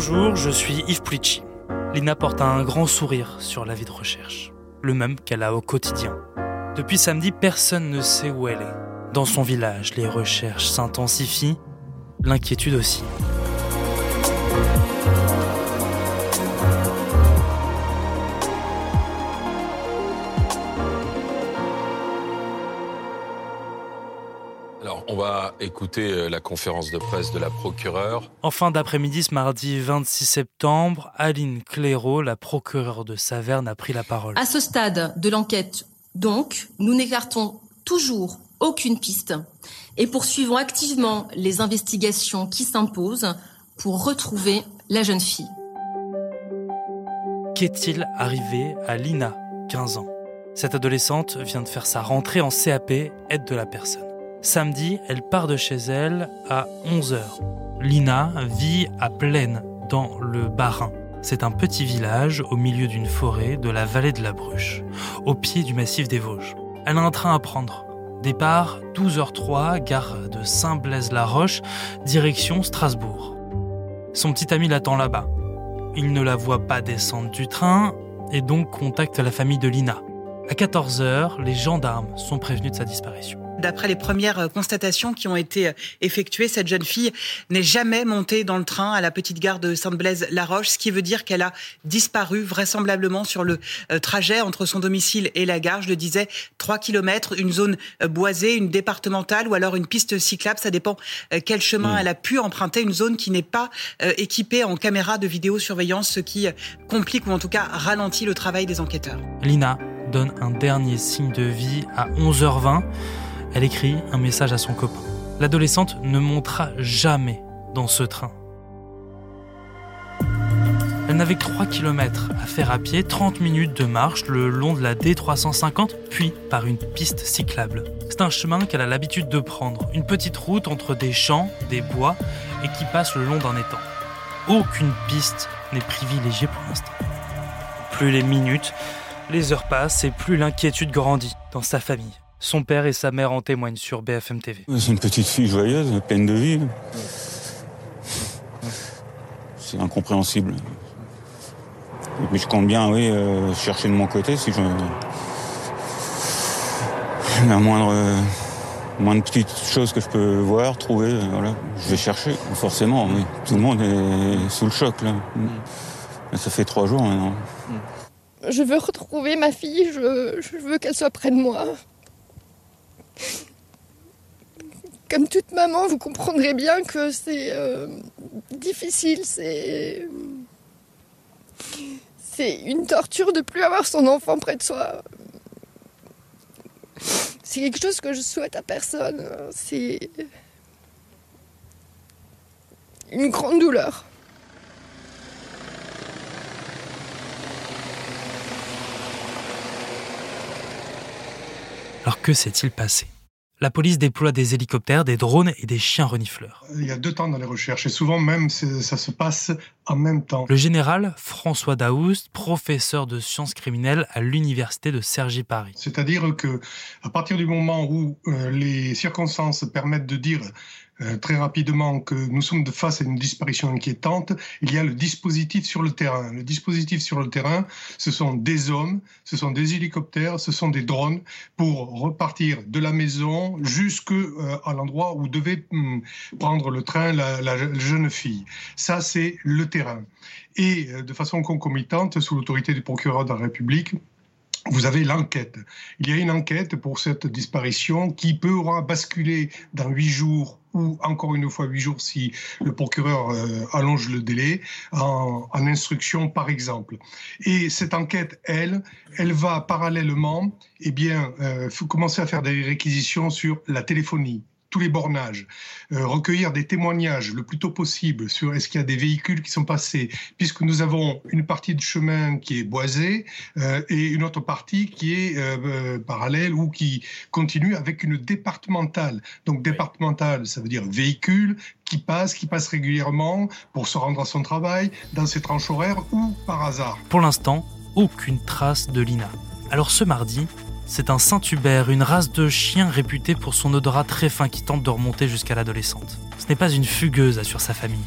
Bonjour, je suis Yves Pulici. Lina porte un grand sourire sur la vie de recherche, le même qu'elle a au quotidien. Depuis samedi, personne ne sait où elle est. Dans son village, les recherches s'intensifient, l'inquiétude aussi. On va écouter euh, la conférence de presse de la procureure. En fin d'après-midi, ce mardi 26 septembre, Aline Clairaut, la procureure de Saverne, a pris la parole. À ce stade de l'enquête, donc, nous n'écartons toujours aucune piste et poursuivons activement les investigations qui s'imposent pour retrouver la jeune fille. Qu'est-il arrivé à Lina, 15 ans? Cette adolescente vient de faire sa rentrée en CAP, aide de la personne. Samedi, elle part de chez elle à 11h. Lina vit à Plaine, dans le Bas-Rhin. C'est un petit village au milieu d'une forêt de la vallée de la Bruche, au pied du massif des Vosges. Elle a un train à prendre. Départ 12h03, gare de Saint-Blaise-la-Roche, direction Strasbourg. Son petit ami l'attend là-bas. Il ne la voit pas descendre du train et donc contacte la famille de Lina. À 14h, les gendarmes sont prévenus de sa disparition. D'après les premières euh, constatations qui ont été euh, effectuées, cette jeune fille n'est jamais montée dans le train à la petite gare de Sainte-Blaise-la-Roche, ce qui veut dire qu'elle a disparu vraisemblablement sur le euh, trajet entre son domicile et la gare. Je le disais, 3 km, une zone boisée, une départementale ou alors une piste cyclable. Ça dépend quel chemin Mm. elle a pu emprunter. Une zone qui n'est pas équipée en caméra de vidéosurveillance, ce qui complique ou en tout cas ralentit le travail des enquêteurs. Lina donne un dernier signe de vie à 11h20. Elle écrit un message à son copain. L'adolescente ne montera jamais dans ce train. Elle n'avait que 3 km à faire à pied, 30 minutes de marche le long de la D350, puis par une piste cyclable. C'est un chemin qu'elle a l'habitude de prendre, une petite route entre des champs, des bois, et qui passe le long d'un étang. Aucune piste n'est privilégiée pour l'instant. Plus les minutes, les heures passent et plus l'inquiétude grandit dans sa famille. Son père et sa mère en témoignent sur BFM TV. C'est une petite fille joyeuse, pleine de vie. C'est incompréhensible. Puis je compte bien, oui, euh, chercher de mon côté si je. La moindre, euh, moindre petite chose que je peux voir, trouver, euh, voilà, je vais chercher, forcément, oui. Tout le monde est sous le choc, là. Mais Ça fait trois jours maintenant. Je veux retrouver ma fille, je, veux qu'elle soit près de moi. Comme toute maman, vous comprendrez bien que c'est euh, difficile, c'est. C'est une torture de plus avoir son enfant près de soi. C'est quelque chose que je souhaite à personne. C'est. Une grande douleur. Alors que s'est-il passé? La police déploie des hélicoptères, des drones et des chiens renifleurs. Il y a deux temps dans les recherches et souvent même ça se passe en même temps. Le général François Daoust, professeur de sciences criminelles à l'université de Cergy-Paris. C'est-à-dire que à partir du moment où euh, les circonstances permettent de dire euh, très rapidement que nous sommes de face à une disparition inquiétante, il y a le dispositif sur le terrain. Le dispositif sur le terrain, ce sont des hommes, ce sont des hélicoptères, ce sont des drones pour repartir de la maison jusque euh, l'endroit où devait hum, prendre le train la, la jeune fille. Ça, c'est le terrain. Et euh, de façon concomitante, sous l'autorité du procureur de la République, vous avez l'enquête. Il y a une enquête pour cette disparition qui pourra basculer dans huit jours ou encore une fois huit jours si le procureur euh, allonge le délai en, instruction par exemple. Et cette enquête, elle, elle va parallèlement, eh bien, euh, commencer à faire des réquisitions sur la téléphonie tous les bornages, euh, recueillir des témoignages le plus tôt possible sur est-ce qu'il y a des véhicules qui sont passés, puisque nous avons une partie de chemin qui est boisée euh, et une autre partie qui est euh, parallèle ou qui continue avec une départementale. Donc départementale, ça veut dire véhicule qui passe, qui passe régulièrement pour se rendre à son travail, dans ses tranches horaires ou par hasard. Pour l'instant, aucune trace de Lina. Alors ce mardi, c'est un Saint-Hubert, une race de chien réputée pour son odorat très fin qui tente de remonter jusqu'à l'adolescente. Ce n'est pas une fugueuse, assure sa famille.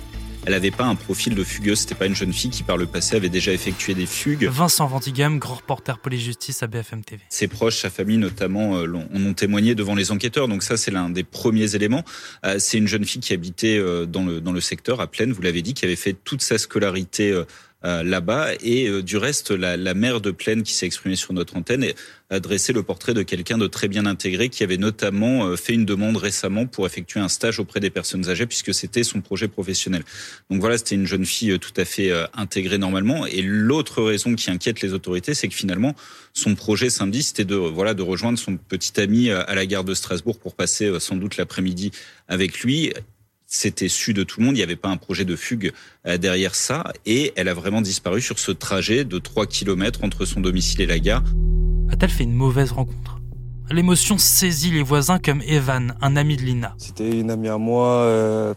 Elle n'avait pas un profil de fugueuse. C'était pas une jeune fille qui, par le passé, avait déjà effectué des fugues. Vincent Ventigame, grand reporter police-justice à BFM TV. Ses proches, sa famille notamment, euh, en ont témoigné devant les enquêteurs. Donc ça, c'est l'un des premiers éléments. Euh, c'est une jeune fille qui habitait euh, dans le, dans le secteur, à Plaine, vous l'avez dit, qui avait fait toute sa scolarité euh, là-bas. Et euh, du reste, la, la maire de Plaine qui s'est exprimée sur notre antenne a dressé le portrait de quelqu'un de très bien intégré qui avait notamment euh, fait une demande récemment pour effectuer un stage auprès des personnes âgées puisque c'était son projet professionnel. Donc voilà, c'était une jeune fille tout à fait intégrée normalement. Et l'autre raison qui inquiète les autorités, c'est que finalement, son projet samedi, c'était de voilà de rejoindre son petit ami à la gare de Strasbourg pour passer sans doute l'après-midi avec lui c'était su de tout le monde, il n'y avait pas un projet de fugue euh, derrière ça, et elle a vraiment disparu sur ce trajet de 3 km entre son domicile et la gare. A-t-elle fait une mauvaise rencontre? L'émotion saisit les voisins comme Evan, un ami de Lina. C'était une amie à moi. Euh,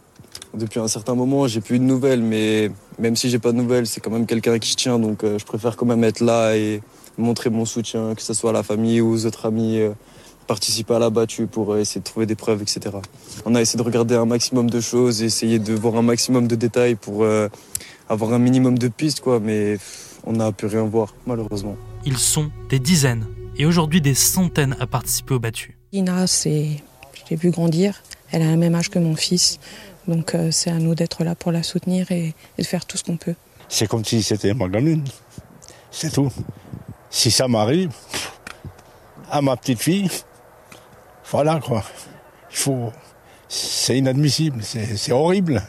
depuis un certain moment, j'ai plus de nouvelles, mais même si j'ai pas de nouvelles, c'est quand même quelqu'un qui je tiens, donc euh, je préfère quand même être là et montrer mon soutien, que ce soit à la famille ou aux autres amis participer à la battue pour euh, essayer de trouver des preuves, etc. On a essayé de regarder un maximum de choses, essayer de voir un maximum de détails pour euh, avoir un minimum de pistes, quoi, mais on n'a pu rien voir, malheureusement. Ils sont des dizaines et aujourd'hui des centaines à participer aux battues. Ina, c'est, je l'ai vu grandir. Elle a le même âge que mon fils, donc euh, c'est à nous d'être là pour la soutenir et, et de faire tout ce qu'on peut. C'est comme si c'était ma gamine, c'est tout. Si ça m'arrive, à ma petite fille, voilà quoi. Il faut. C'est inadmissible, c'est horrible.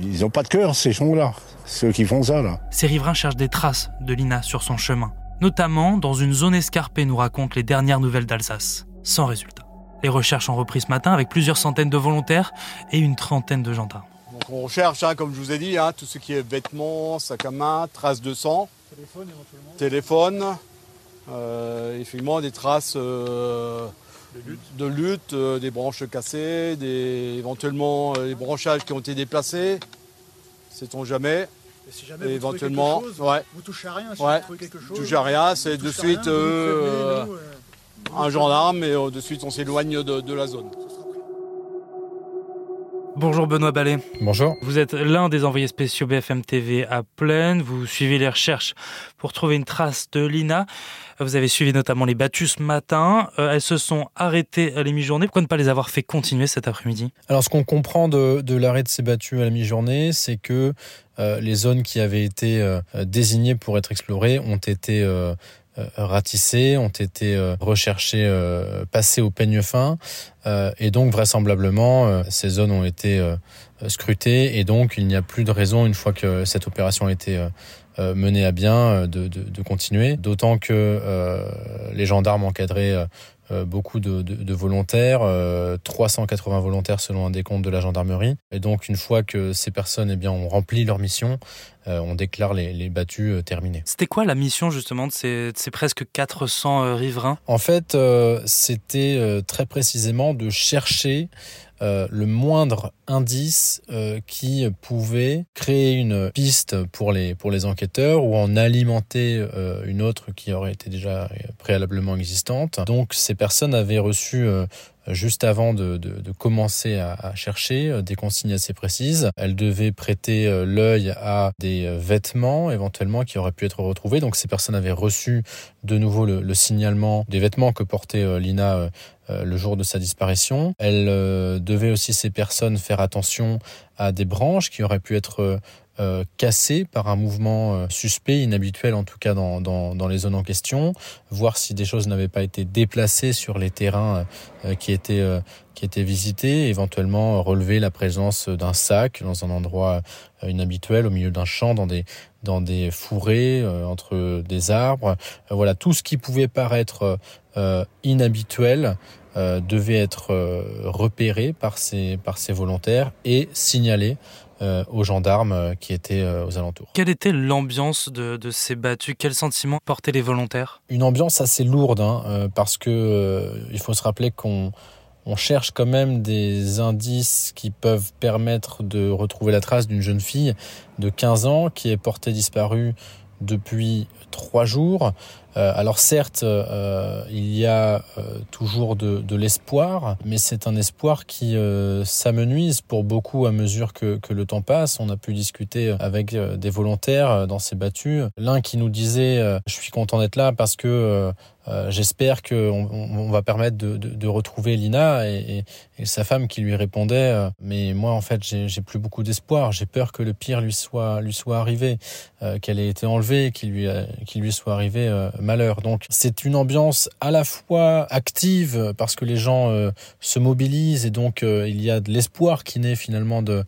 Ils n'ont pas de cœur, ces gens-là, ceux qui font ça, là. Ces riverains cherchent des traces de Lina sur son chemin, notamment dans une zone escarpée, nous racontent les dernières nouvelles d'Alsace. Sans résultat. Les recherches ont repris ce matin avec plusieurs centaines de volontaires et une trentaine de gendarmes. Donc on recherche, hein, comme je vous ai dit, hein, tout ce qui est vêtements, sac à main, traces de sang. Téléphone éventuellement. Téléphone. Euh, effectivement, des traces. Euh, de lutte, euh, des branches cassées, des, éventuellement euh, des branchages qui ont été déplacés. Sait-on jamais. Et si jamais vous éventuellement, quelque chose, ouais. vous touchez à rien. Si ouais. vous trouvez quelque chose, touche à rien, c'est de suite euh, un gendarme et de suite on s'éloigne de, de la zone. Bonjour Benoît Ballet. Bonjour. Vous êtes l'un des envoyés spéciaux BFM TV à Plaine. Vous suivez les recherches pour trouver une trace de Lina. Vous avez suivi notamment les battues ce matin. Euh, elles se sont arrêtées à la mi-journée. Pourquoi ne pas les avoir fait continuer cet après-midi? Alors, ce qu'on comprend de, l'arrêt de ces battues à la mi-journée, c'est que euh, les zones qui avaient été euh, désignées pour être explorées ont été ratissées, ont été recherchées, passées au peigne fin. et donc, vraisemblablement, ces zones ont été scrutées. Et donc, il n'y a plus de raison, une fois que cette opération a été euh, mener à bien euh, de, de, de continuer. D'autant que euh, les gendarmes encadraient beaucoup de, de, de volontaires, 380 volontaires selon un décompte de la gendarmerie. Et donc, une fois que ces personnes eh bien, ont rempli leur mission, on déclare les, les battues terminées. C'était quoi la mission justement de ces, de ces presque 400 riverains? En fait, c'était très précisément de chercher euh, le moindre indice euh, qui pouvait créer une piste pour les, pour les enquêteurs ou en alimenter euh, une autre qui aurait été déjà préalablement existante. Donc ces personnes avaient reçu juste avant de, de, de commencer à, à, chercher des consignes assez précises. Elles devaient prêter l'œil à des vêtements éventuellement qui auraient pu être retrouvés. Donc ces personnes avaient reçu de nouveau le, le signalement des vêtements que portait Lina euh, le jour de sa disparition. Elle euh, devait aussi ces personnes faire attention à des branches qui auraient pu être euh, cassées par un mouvement suspect, inhabituel en tout cas dans, dans, dans, les zones en question, voir si des choses n'avaient pas été déplacées sur les terrains qui étaient qui étaient visités, éventuellement relever la présence d'un sac dans un endroit inhabituel au milieu d'un champ, dans des dans des fourrés entre des arbres, voilà tout ce qui pouvait paraître euh, inhabituel euh, devait être euh, repéré par ces, par ces volontaires et signalé aux gendarmes qui étaient aux alentours. Quelle était l'ambiance de, de, ces battues? Quel sentiment portaient les volontaires? Une ambiance assez lourde, hein, parce que il faut se rappeler qu'on on cherche quand même des indices qui peuvent permettre de retrouver la trace d'une jeune fille de 15 ans qui est portée disparue depuis trois jours. alors certes, il y a toujours de, l'espoir, mais c'est un espoir qui s'amenuise pour beaucoup à mesure que, le temps passe. On a pu discuter avec des volontaires dans ces battues. L'un qui nous disait je suis content d'être là parce que euh, j'espère qu'on on va permettre de, retrouver Lina et, sa femme qui lui répondait euh, mais moi en fait j'ai plus beaucoup d'espoir j'ai peur que le pire lui soit lui soit arrivé euh, qu'elle ait été enlevée qu'il lui qu'il lui soit arrivé malheur. Donc c'est une ambiance à la fois active parce que les gens se mobilisent et donc il y a de l'espoir qui naît finalement de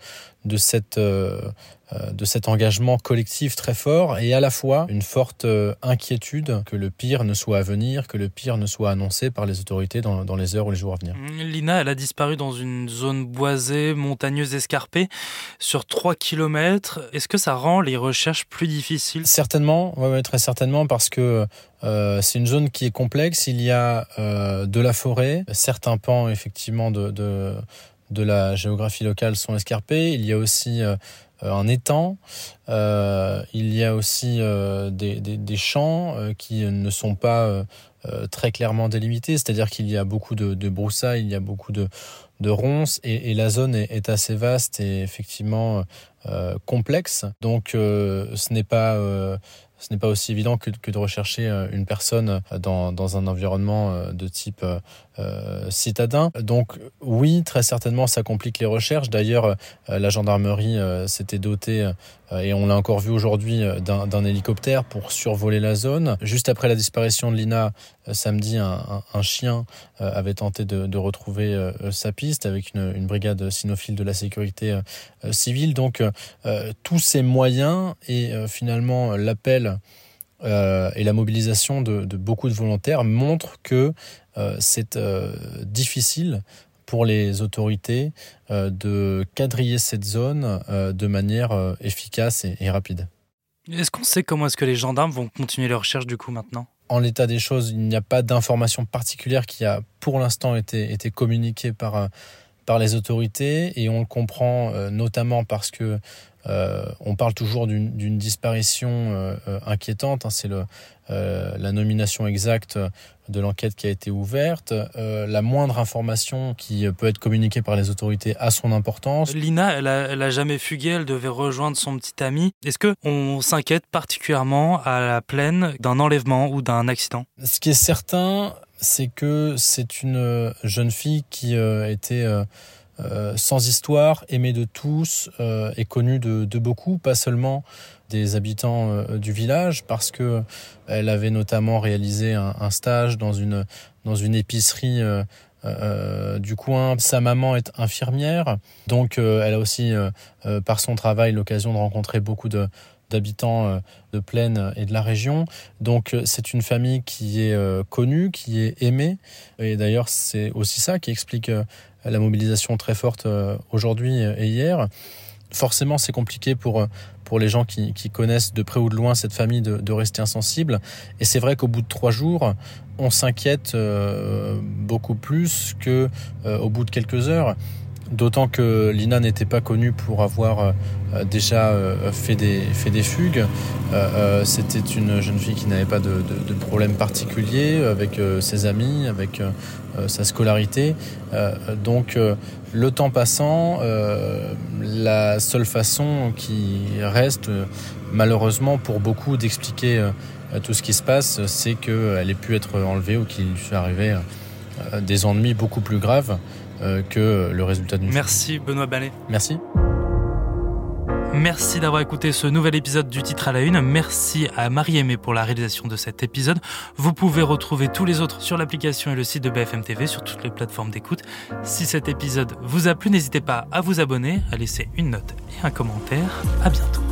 de cette euh, de cet engagement collectif très fort et à la fois une forte euh, inquiétude que le pire ne soit à venir, que le pire ne soit annoncé par les autorités dans, dans les heures ou les jours à venir. Mmh, Lina, elle a disparu dans une zone boisée, montagneuse, escarpée, sur 3 km. Est-ce que ça rend les recherches plus difficiles? Certainement, ouais, très certainement, parce que euh, c'est une zone qui est complexe. Il y a euh, de la forêt, certains pans effectivement de, de, de la géographie locale sont escarpés. Il y a aussi euh, euh, un étang. Euh, il y a aussi des, des, champs qui ne sont pas très clairement délimités, c'est-à-dire qu'il y a beaucoup de, broussailles, il y a beaucoup de, de ronces et, la zone est, assez vaste et effectivement complexe. Donc ce n'est pas ce n'est pas aussi évident que, que, de rechercher une personne dans, dans un environnement de type euh, citadin. Donc oui, très certainement, ça complique les recherches. D'ailleurs, euh, la gendarmerie euh, s'était dotée, et on l'a encore vu aujourd'hui, d'un hélicoptère pour survoler la zone. Juste après la disparition de Lina, samedi, un, chien avait tenté de, retrouver sa piste avec une, brigade cynophile de la sécurité civile. Donc tous ces moyens et finalement l'appel euh, et la mobilisation de, beaucoup de volontaires montrent que euh, c'est euh, difficile pour les autorités euh, de quadriller cette zone euh, de manière euh, efficace et, et rapide. Est-ce qu'on sait comment est-ce que les gendarmes vont continuer leurs recherches du coup maintenant? En l'état des choses, il n'y a pas d'information particulière qui a pour l'instant été, été communiquée par, par les autorités et on le comprend euh, notamment parce que euh, on parle toujours d'une disparition euh, inquiétante. Hein, C'est la nomination exacte de l'enquête qui a été ouverte. La moindre information qui peut être communiquée par les autorités a son importance. Lina, elle a, elle a jamais fugué. Elle devait rejoindre son petit ami. Est-ce que on s'inquiète particulièrement à la plaine d'un enlèvement ou d'un accident? Ce qui est certain, c'est que c'est une jeune fille qui euh, était euh, euh, sans histoire, aimé de tous euh, et connu de, beaucoup, pas seulement des habitants euh, du village, parce que elle avait notamment réalisé un, stage dans une dans une épicerie euh, euh, du coin. Sa maman est infirmière, donc euh, elle a aussi, euh, par son travail, l'occasion de rencontrer beaucoup de d'habitants de plaine et de la région. Donc c'est une famille qui est connue, qui est aimée. Et d'ailleurs c'est aussi ça qui explique la mobilisation très forte euh, aujourd'hui et hier. Forcément, c'est compliqué pour, euh, pour les gens qui, connaissent de près ou de loin cette famille de, de rester insensible. Et c'est vrai qu'au bout de trois jours, on s'inquiète euh, beaucoup plus que euh, au bout de quelques heures. D'autant que Lina n'était pas connue pour avoir euh, déjà euh, fait, des, fugues. Euh, C'était une jeune fille qui n'avait pas de, de, problème particulier avec ses amis, avec sa scolarité. donc le temps passant, la seule façon qui reste malheureusement pour beaucoup d'expliquer tout ce qui se passe, c'est qu'elle ait pu être enlevée ou qu'il lui soit arrivé des ennuis beaucoup plus graves que le résultat d'une Merci Benoît Ballet. Merci. Merci d'avoir écouté ce nouvel épisode du titre à la une. Merci à Marie-Aimée pour la réalisation de cet épisode. Vous pouvez retrouver tous les autres sur l'application et le site de BFM TV sur toutes les plateformes d'écoute. Si cet épisode vous a plu, n'hésitez pas à vous abonner, à laisser une note et un commentaire. À bientôt.